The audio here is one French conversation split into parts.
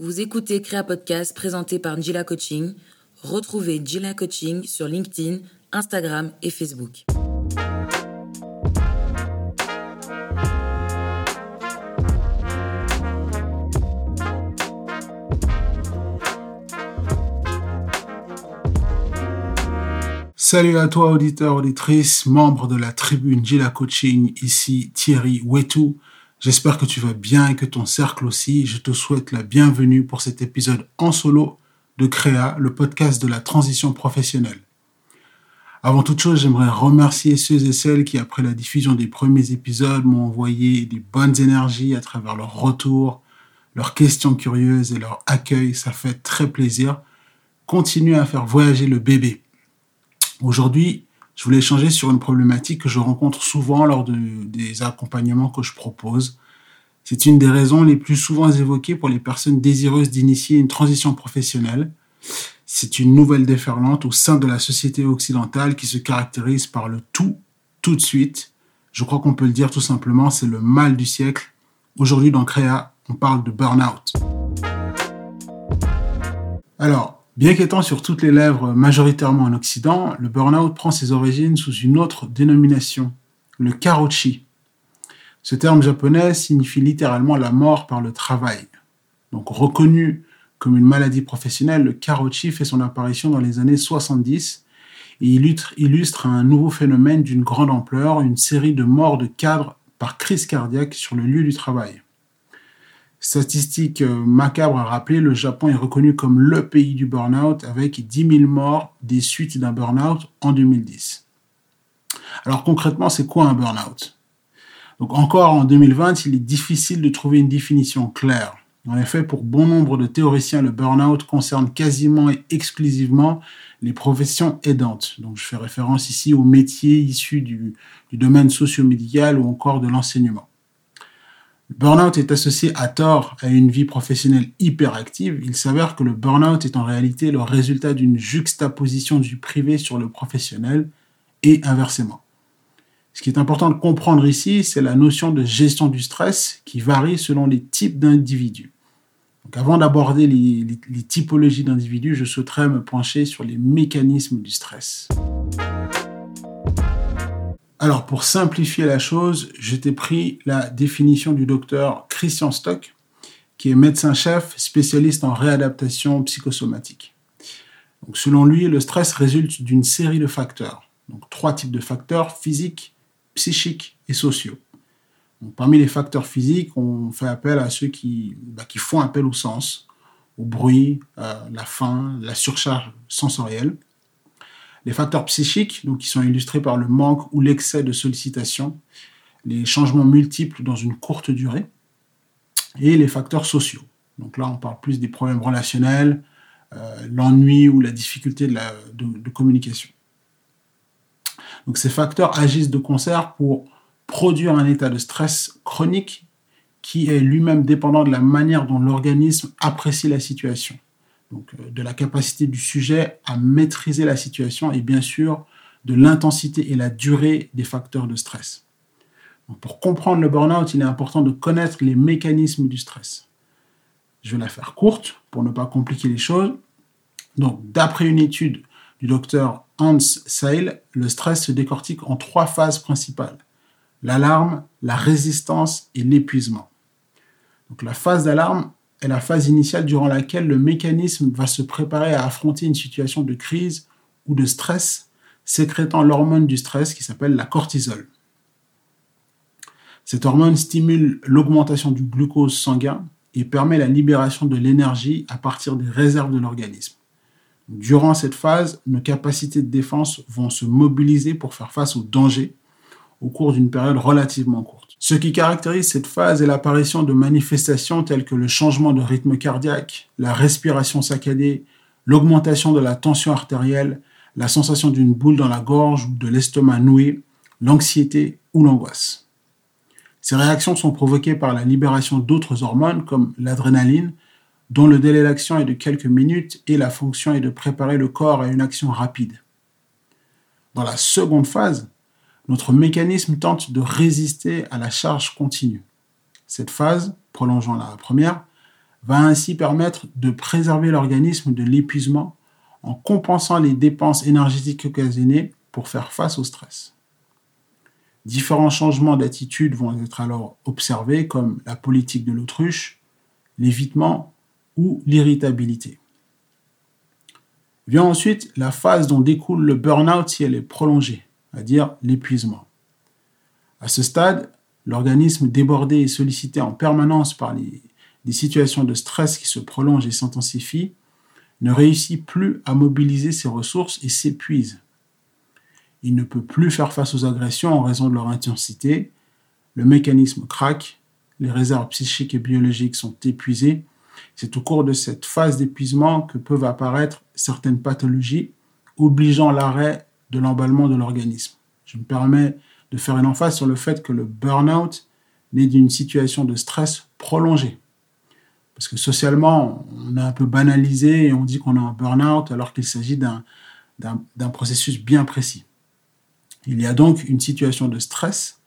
Vous écoutez Créa Podcast présenté par Njila Coaching. Retrouvez Njila Coaching sur LinkedIn, Instagram et Facebook. Salut à toi, auditeur, auditrice, membre de la tribune Gila Coaching, ici Thierry Wetou. J'espère que tu vas bien et que ton cercle aussi. Je te souhaite la bienvenue pour cet épisode en solo de Créa, le podcast de la transition professionnelle. Avant toute chose, j'aimerais remercier ceux et celles qui, après la diffusion des premiers épisodes, m'ont envoyé des bonnes énergies à travers leur retour, leurs questions curieuses et leur accueil. Ça fait très plaisir. Continuez à faire voyager le bébé. Aujourd'hui, je voulais échanger sur une problématique que je rencontre souvent lors de, des accompagnements que je propose. C'est une des raisons les plus souvent évoquées pour les personnes désireuses d'initier une transition professionnelle. C'est une nouvelle déferlante au sein de la société occidentale qui se caractérise par le tout, tout de suite. Je crois qu'on peut le dire tout simplement, c'est le mal du siècle. Aujourd'hui dans Créa, on parle de burn-out. Alors, Bien qu'étant sur toutes les lèvres majoritairement en Occident, le burn-out prend ses origines sous une autre dénomination, le karochi. Ce terme japonais signifie littéralement la mort par le travail. Donc reconnu comme une maladie professionnelle, le karochi fait son apparition dans les années 70 et illustre, illustre un nouveau phénomène d'une grande ampleur, une série de morts de cadres par crise cardiaque sur le lieu du travail. Statistique euh, macabre à rappeler, le Japon est reconnu comme le pays du burn-out avec 10 000 morts des suites d'un burn-out en 2010. Alors concrètement, c'est quoi un burn-out? Donc encore en 2020, il est difficile de trouver une définition claire. En effet, pour bon nombre de théoriciens, le burn-out concerne quasiment et exclusivement les professions aidantes. Donc je fais référence ici aux métiers issus du, du domaine socio-médical ou encore de l'enseignement. Le burn-out est associé à tort à une vie professionnelle hyperactive. Il s'avère que le burn-out est en réalité le résultat d'une juxtaposition du privé sur le professionnel et inversement. Ce qui est important de comprendre ici, c'est la notion de gestion du stress qui varie selon les types d'individus. Avant d'aborder les typologies d'individus, je souhaiterais me pencher sur les mécanismes du stress. Alors, pour simplifier la chose, je t'ai pris la définition du docteur Christian Stock, qui est médecin-chef spécialiste en réadaptation psychosomatique. Selon lui, le stress résulte d'une série de facteurs. Donc, trois types de facteurs physiques, psychiques et sociaux. parmi les facteurs physiques, on fait appel à ceux qui, bah, qui font appel au sens, au bruit, euh, la faim, la surcharge sensorielle. Les facteurs psychiques, donc qui sont illustrés par le manque ou l'excès de sollicitation, les changements multiples dans une courte durée, et les facteurs sociaux. Donc là, on parle plus des problèmes relationnels, euh, l'ennui ou la difficulté de, de, communication. Donc ces facteurs agissent de concert pour produire un état de stress chronique qui est lui-même dépendant de la manière dont l'organisme apprécie la situation euh, de la capacité du sujet à maîtriser la situation et bien sûr de l'intensité et la durée des facteurs de stress. pour comprendre le burn-out, il est important de connaître les mécanismes du stress. Je vais la faire courte pour ne pas compliquer les choses. D'après une étude du docteur Hans Seil, le stress se décortique en trois phases principales l'alarme, la résistance et l'épuisement. Donc, la phase d'alarme est la phase initiale durant laquelle le mécanisme va se préparer à affronter une situation de crise ou de stress, sécrétant l'hormone du stress qui s'appelle la cortisol. Cette hormone stimule l'augmentation du glucose sanguin et permet la libération de l'énergie à partir des réserves de l'organisme. Durant cette phase, nos capacités de défense vont se mobiliser pour faire face aux dangers au cours d'une période relativement courte. Ce qui caractérise cette phase est l'apparition de manifestations telles que le changement de rythme cardiaque, la respiration saccadée, l'augmentation de la tension artérielle, la sensation d'une boule dans la gorge ou de l'estomac noué, l'anxiété ou l'angoisse. Ces réactions sont provoquées par la libération d'autres hormones comme l'adrénaline, dont le délai d'action est de quelques minutes et la fonction est de préparer le corps à une action rapide. Dans la seconde phase, notre mécanisme tente de résister à la charge continue. Cette phase, prolongeant la première, va ainsi permettre de préserver l'organisme de l'épuisement en compensant les dépenses énergétiques occasionnées pour faire face au stress. Différents changements d'attitude vont être alors observés comme la politique de l'autruche, l'évitement ou l'irritabilité. Vient ensuite la phase dont découle le burn-out si elle est prolongée, c'est-à-dire l'épuisement. À ce stade, l'organisme débordé et sollicité en permanence par les, des situations de stress qui se prolongent et s'intensifient ne réussit plus à mobiliser ses ressources et s'épuise. Il ne peut plus faire face aux agressions en raison de leur intensité, le mécanisme craque, les réserves psychiques et biologiques sont épuisées. C'est au cours de cette phase d'épuisement que peuvent apparaître certaines pathologies obligeant l'arrêt de l'emballement de l'organisme. Je me permets de faire une emphase sur le fait que le burn-out naît d'une situation de stress prolongée. Parce que socialement, on a un peu banalisé et on dit qu'on a un burn-out alors qu'il s'agit d'un processus bien précis. Il y a donc une situation de stress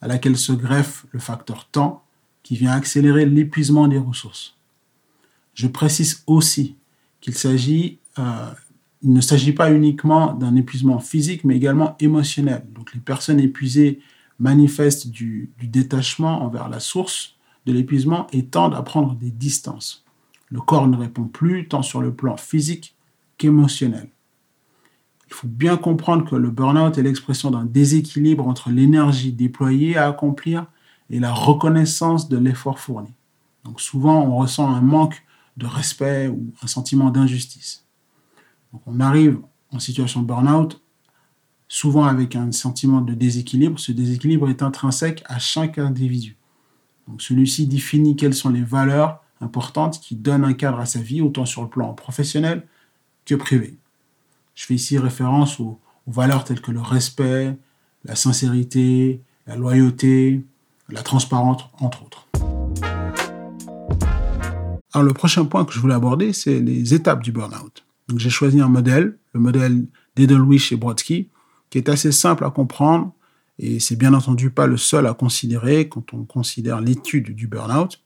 à laquelle se greffe le facteur temps qui vient accélérer l'épuisement des ressources. Je précise aussi qu'il s'agit, euh, ne s'agit pas uniquement d'un épuisement physique, mais également émotionnel. Donc les personnes épuisées manifestent du détachement envers la source de l'épuisement et tendent à prendre des distances. Le corps ne répond plus tant sur le plan physique qu'émotionnel. Il faut bien comprendre que le burn-out est l'expression d'un déséquilibre entre l'énergie déployée à accomplir et la reconnaissance de l'effort fourni. Donc souvent, on ressent un manque de respect ou un sentiment d'injustice. On arrive en situation de burn-out souvent avec un sentiment de déséquilibre. Ce déséquilibre est intrinsèque à chaque individu. Celui-ci définit quelles sont les valeurs importantes qui donnent un cadre à sa vie, autant sur le plan professionnel que privé. Je fais ici référence aux, valeurs telles que le respect, la sincérité, la loyauté, la transparence, entre autres. Alors le prochain point que je voulais aborder, c'est les étapes du burn-out. Donc j'ai choisi un modèle, le modèle d'Edelwish et Brodsky, qui est assez simple à comprendre et c'est bien entendu pas le seul à considérer quand on considère l'étude du burn-out,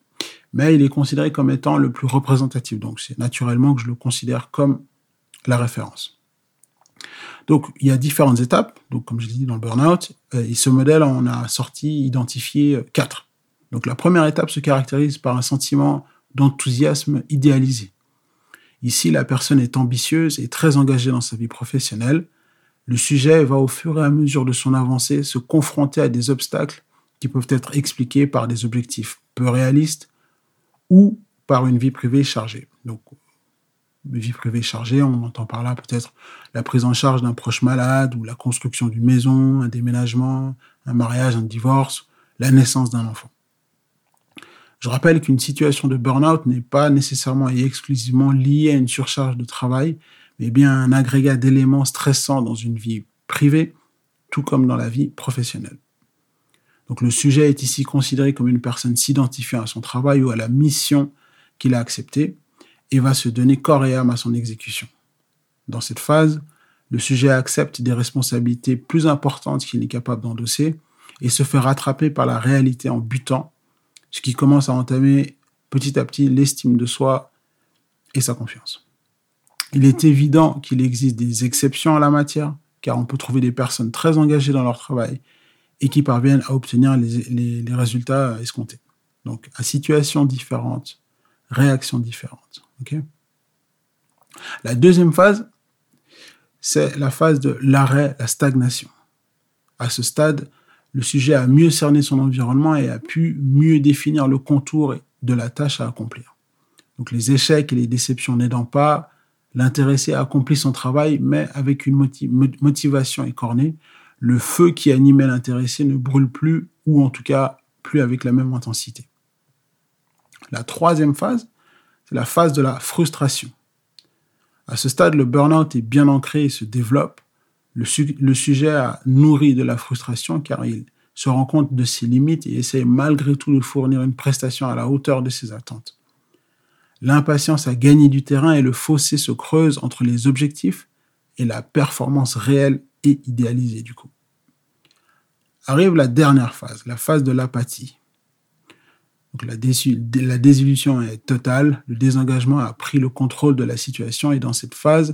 mais il est considéré comme étant le plus représentatif. Donc c'est naturellement que je le considère comme la référence. Donc il y a différentes étapes. Donc comme je l'ai dit dans le burn-out, euh, et ce modèle on a sorti, identifié euh, quatre. Donc la première étape se caractérise par un sentiment d'enthousiasme idéalisé. Ici, la personne est ambitieuse et très engagée dans sa vie professionnelle le sujet va au fur et à mesure de son avancée se confronter à des obstacles qui peuvent être expliqués par des objectifs peu réalistes ou par une vie privée chargée. Donc, vie privée chargée, on entend par là peut-être la prise en charge d'un proche malade ou la construction d'une maison, un déménagement, un mariage, un divorce, la naissance d'un enfant. Je rappelle qu'une situation de burn-out n'est pas nécessairement et exclusivement liée à une surcharge de travail, mais bien un agrégat d'éléments stressants dans une vie privée, tout comme dans la vie professionnelle. Donc le sujet est ici considéré comme une personne s'identifiant à son travail ou à la mission qu'il a acceptée et va se donner corps et âme à son exécution. Dans cette phase, le sujet accepte des responsabilités plus importantes qu'il n'est capable d'endosser et se fait rattraper par la réalité en butant, ce qui commence à entamer petit à petit l'estime de soi et sa confiance. Il est évident qu'il existe des exceptions à la matière, car on peut trouver des personnes très engagées dans leur travail et qui parviennent à obtenir les, résultats escomptés. Donc, à situations différentes, réactions différentes. la deuxième phase, c'est la phase de l'arrêt, la stagnation. À ce stade, le sujet a mieux cerné son environnement et a pu mieux définir le contour de la tâche à accomplir. Donc les échecs et les déceptions n'aidant pas, L'intéressé accomplit son travail, mais avec une motivation écornée. Le feu qui animait l'intéressé ne brûle plus, ou en tout cas plus avec la même intensité. La troisième phase, c'est la phase de la frustration. À ce stade, le burn-out est bien ancré et se développe. Le, sujet a nourri de la frustration car il se rend compte de ses limites et essaie malgré tout de fournir une prestation à la hauteur de ses attentes. L'impatience a gagné du terrain et le fossé se creuse entre les objectifs et la performance réelle et idéalisée du coup. Arrive la dernière phase, la phase de l'apathie. La désillusion est totale, le désengagement a pris le contrôle de la situation et dans cette phase,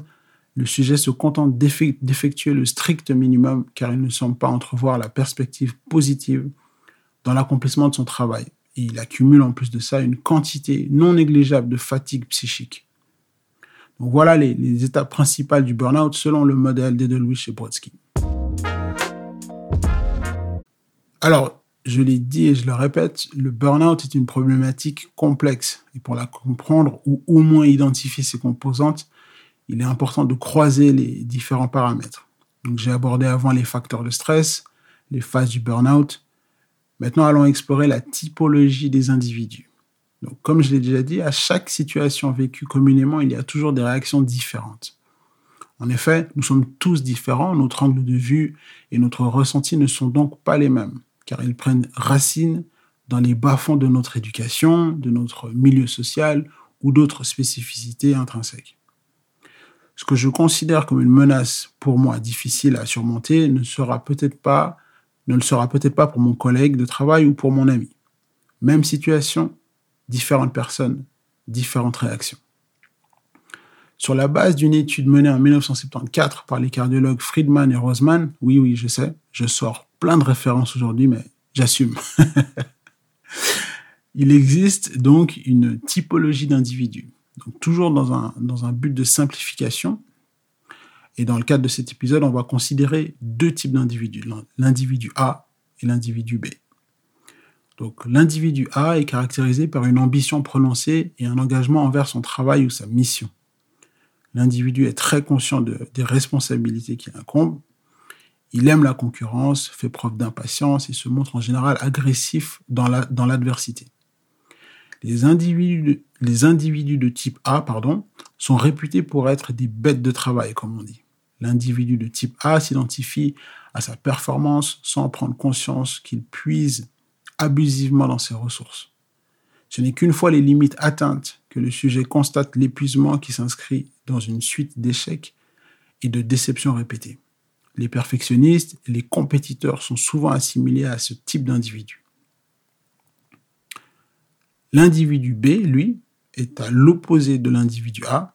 le sujet se contente d'effectuer le strict minimum car il ne semble pas entrevoir la perspective positive dans l'accomplissement de son travail. Et il accumule en plus de ça une quantité non négligeable de fatigue psychique. Donc voilà les, étapes principales du burn-out selon le modèle d'Edelweiss et Brodsky. Alors, je l'ai dit et je le répète, le burn-out est une problématique complexe. Et pour la comprendre ou au moins identifier ses composantes, il est important de croiser les différents paramètres. Donc, j'ai abordé avant les facteurs de stress, les phases du burn-out. Maintenant, allons explorer la typologie des individus. Donc, comme je l'ai déjà dit, à chaque situation vécue communément, il y a toujours des réactions différentes. En effet, nous sommes tous différents, notre angle de vue et notre ressenti ne sont donc pas les mêmes car ils prennent racine dans les bas-fonds de notre éducation, de notre milieu social ou d'autres spécificités intrinsèques. Ce que je considère comme une menace pour moi difficile à surmonter ne sera peut-être pas ne le sera peut-être pas pour mon collègue de travail ou pour mon ami. Même situation, différentes personnes, différentes réactions. Sur la base d'une étude menée en 1974 par les cardiologues Friedman et Roseman, oui, oui, je sais, je sors plein de références aujourd'hui, mais j'assume. Il existe donc une typologie d'individus. Donc, toujours dans un, but de simplification. Et dans le cadre de cet épisode, on va considérer deux types d'individus, l'individu A et l'individu B. Donc, l'individu A est caractérisé par une ambition prononcée et un engagement envers son travail ou sa mission. L'individu est très conscient de, des responsabilités qui incombent il aime la concurrence, fait preuve d'impatience et se montre en général agressif dans l'adversité. La, les, individus, les individus de type A sont réputés pour être des bêtes de travail, comme on dit. L'individu de type A s'identifie à sa performance sans prendre conscience qu'il puise abusivement dans ses ressources. Ce n'est qu'une fois les limites atteintes que le sujet constate l'épuisement qui s'inscrit dans une suite d'échecs et de déceptions répétées. Les perfectionnistes les compétiteurs sont souvent assimilés à ce type d'individu. L'individu B, lui, est à l'opposé de l'individu A.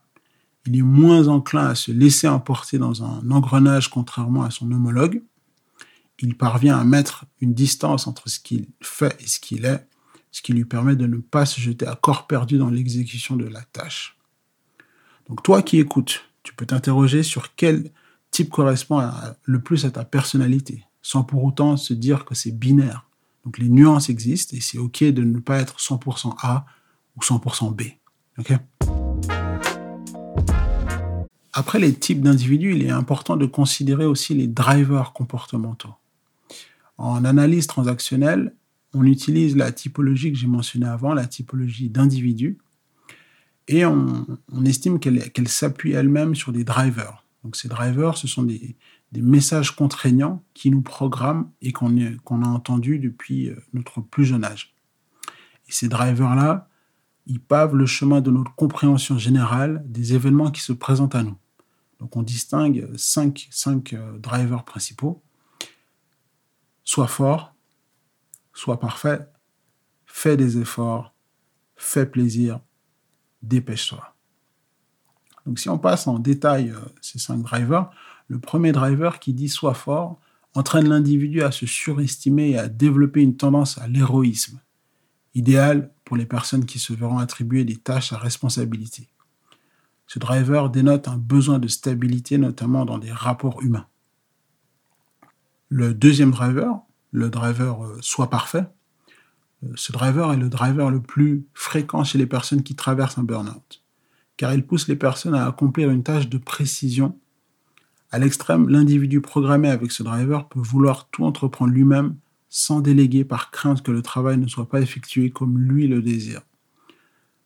Il est moins enclin à se laisser emporter dans un engrenage contrairement à son homologue. Il parvient à mettre une distance entre ce qu'il fait et ce qu'il est, ce qui lui permet de ne pas se jeter à corps perdu dans l'exécution de la tâche. Donc toi qui écoutes, tu peux t'interroger sur quel type correspond le plus à ta personnalité, sans pour autant se dire que c'est binaire. Donc les nuances existent et c'est OK de ne pas être 100% A ou 100% B. Après les types d'individus, il est important de considérer aussi les drivers comportementaux. En analyse transactionnelle, on utilise la typologie que j'ai mentionnée avant, la typologie d'individus, et on, estime qu'elle s'appuie elle-même sur des drivers. Donc ces drivers, ce sont des, messages contraignants qui nous programment et qu'on a entendus depuis euh, notre plus jeune âge. Ces drivers-là, ils pavent le chemin de notre compréhension générale des événements qui se présentent à nous. Donc on distingue cinq, cinq euh, drivers principaux. Sois fort, sois parfait, fais des efforts, fais plaisir, dépêche-toi. Donc si on passe en détail euh, ces cinq drivers, le premier driver qui dit sois fort entraîne l'individu à se surestimer et à développer une tendance à l'héroïsme, idéal pour les personnes qui se verront attribuer des tâches à responsabilité. Ce driver dénote un besoin de stabilité, notamment dans des rapports humains. Le deuxième driver, le driver euh, soit parfait, euh, ce driver est le driver le plus fréquent chez les personnes qui traversent un burn-out car il pousse les personnes à accomplir une tâche de précision. À l'extrême, l'individu programmé avec ce driver peut vouloir tout entreprendre lui-même sans déléguer par crainte que le travail ne soit pas effectué comme lui le désire.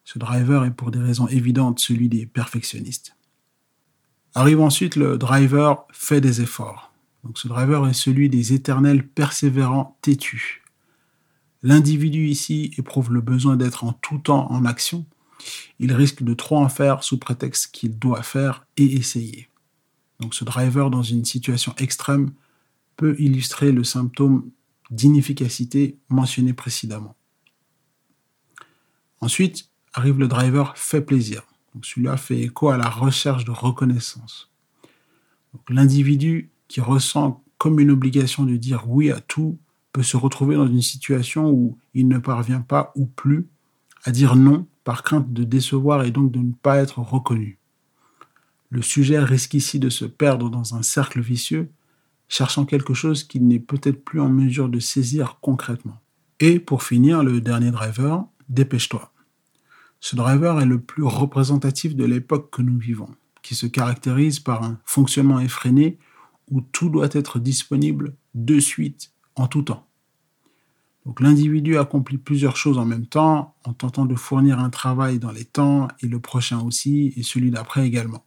Ce driver est pour des raisons évidentes celui des perfectionnistes. Arrive ensuite le driver fait des efforts. Donc ce driver est celui des éternels persévérants têtus. L'individu ici éprouve le besoin d'être en tout temps en action, il risque de trop en faire sous prétexte qu'il doit faire et essayer. Donc ce driver dans une situation extrême peut illustrer le symptôme d'inefficacité mentionné précédemment. Ensuite arrive le driver fait plaisir. Celui-là fait écho à la recherche de reconnaissance. L'individu qui ressent comme une obligation de dire oui à tout peut se retrouver dans une situation où il ne parvient pas ou plus à dire non par crainte de décevoir et donc de ne pas être reconnu. Le sujet risque ici de se perdre dans un cercle vicieux, cherchant quelque chose qu'il n'est peut-être plus en mesure de saisir concrètement. Et pour finir, le dernier driver, dépêche-toi. Ce driver est le plus représentatif de l'époque que nous vivons, qui se caractérise par un fonctionnement effréné où tout doit être disponible de suite, en tout temps. Donc l'individu accomplit plusieurs choses en même temps, en tentant de fournir un travail dans les temps, et le prochain aussi, et celui d'après également.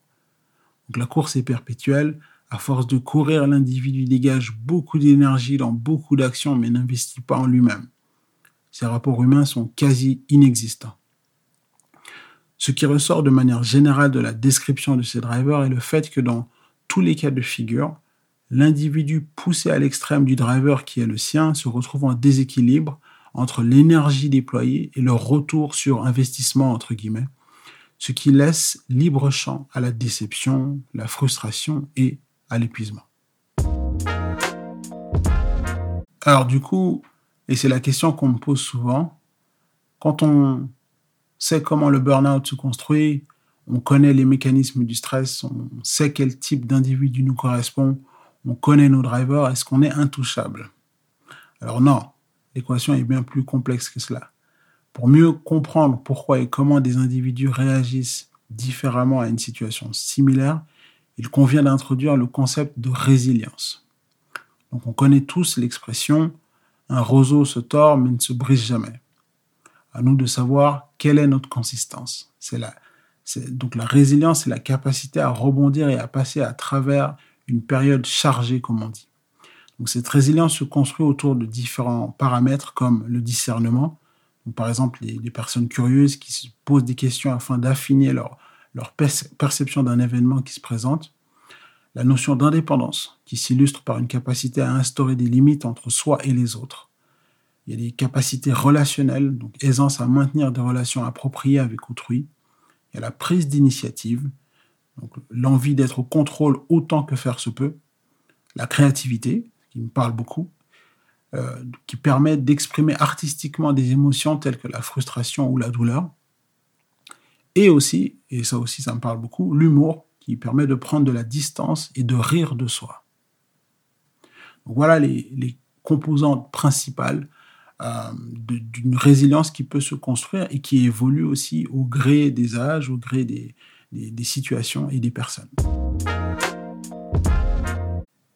Donc la course est perpétuelle. À force de courir, l'individu dégage beaucoup d'énergie dans beaucoup d'actions, mais n'investit pas en lui-même. Ses rapports humains sont quasi inexistants. Ce qui ressort de manière générale de la description de ces drivers est le fait que dans tous les cas de figure, l'individu poussé à l'extrême du driver qui est le sien se retrouve en déséquilibre entre l'énergie déployée et le retour sur investissement, entre guillemets, ce qui laisse libre champ à la déception, la frustration et à l'épuisement. Alors du coup, et c'est la question qu'on me pose souvent, quand on sait comment le burn-out se construit, on connaît les mécanismes du stress, on sait quel type d'individu nous correspond, on connaît nos drivers, est-ce qu'on est intouchable? Alors non, l'équation est bien plus complexe que cela. Pour mieux comprendre pourquoi et comment des individus réagissent différemment à une situation similaire, il convient d'introduire le concept de résilience. Donc on connaît tous l'expression un roseau se tord mais ne se brise jamais. À nous de savoir quelle est notre consistance. C'est la, donc la résilience, c'est la capacité à rebondir et à passer à travers une période chargée, comme on dit. Donc cette résilience se construit autour de différents paramètres comme le discernement. par exemple, les, personnes curieuses qui se posent des questions afin d'affiner leur, leur perception d'un événement qui se présente. La notion d'indépendance qui s'illustre par une capacité à instaurer des limites entre soi et les autres. Il y a des capacités relationnelles, donc aisance à maintenir des relations appropriées avec autrui. Il y a la prise d'initiative, donc l'envie d'être au contrôle autant que faire se peut, la créativité, qui me parle beaucoup, euh, qui permet d'exprimer artistiquement des émotions telles que la frustration ou la douleur, et aussi, et ça aussi ça me parle beaucoup, l'humour, qui permet de prendre de la distance et de rire de soi. voilà les, composantes principales euh, d'une résilience qui peut se construire et qui évolue aussi au gré des âges, au gré des, situations et des personnes.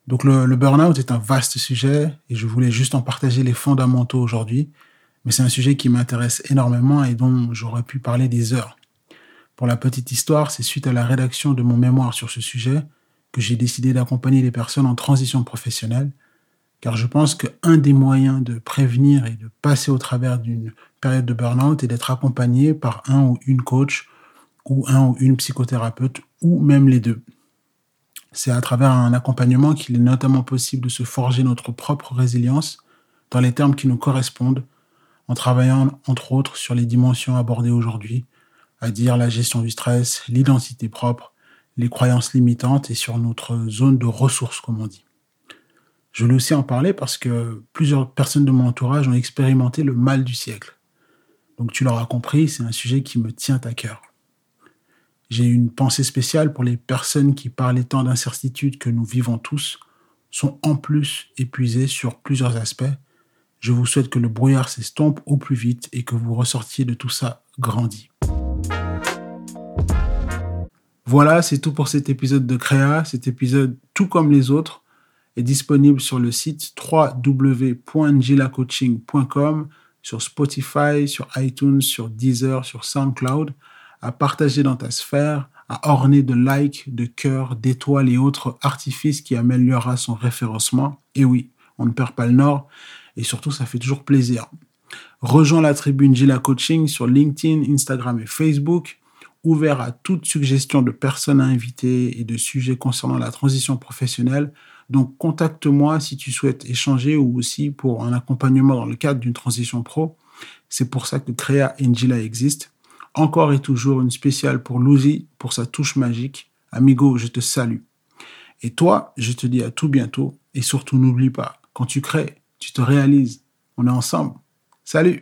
Donc le, le burn-out est un vaste sujet et je voulais juste en partager les fondamentaux aujourd'hui, mais c'est un sujet qui m'intéresse énormément et dont j'aurais pu parler des heures. Pour la petite histoire, c'est suite à la rédaction de mon mémoire sur ce sujet que j'ai décidé d'accompagner les personnes en transition professionnelle, car je pense qu'un des moyens de prévenir et de passer au travers d'une période de burn-out est d'être accompagné par un ou une coach ou un ou une psychothérapeute, ou même les deux. C'est à travers un accompagnement qu'il est notamment possible de se forger notre propre résilience dans les termes qui nous correspondent, en travaillant entre autres sur les dimensions abordées aujourd'hui, à dire la gestion du stress, l'identité propre, les croyances limitantes et sur notre zone de ressources, comme on dit. Je voulais aussi en parler parce que plusieurs personnes de mon entourage ont expérimenté le mal du siècle. Donc tu l'auras compris, c'est un sujet qui me tient à cœur. J'ai une pensée spéciale pour les personnes qui, par les temps d'incertitude que nous vivons tous, sont en plus épuisées sur plusieurs aspects. Je vous souhaite que le brouillard s'estompe au plus vite et que vous ressortiez de tout ça grandi. Voilà, c'est tout pour cet épisode de Créa. Cet épisode, tout comme les autres, est disponible sur le site www.gilacoaching.com, sur Spotify, sur iTunes, sur Deezer, sur SoundCloud à partager dans ta sphère, à orner de likes, de cœurs, d'étoiles et autres artifices qui améliorera son référencement. Et oui, on ne perd pas le nord et surtout ça fait toujours plaisir. Rejoins la tribune Gila Coaching sur LinkedIn, Instagram et Facebook, ouvert à toute suggestion de personnes à inviter et de sujets concernant la transition professionnelle. Donc contacte-moi si tu souhaites échanger ou aussi pour un accompagnement dans le cadre d'une transition pro. C'est pour ça que Créa Angela existe. Encore et toujours une spéciale pour Luzi pour sa touche magique. Amigo, je te salue. Et toi, je te dis à tout bientôt. Et surtout, n'oublie pas, quand tu crées, tu te réalises. On est ensemble. Salut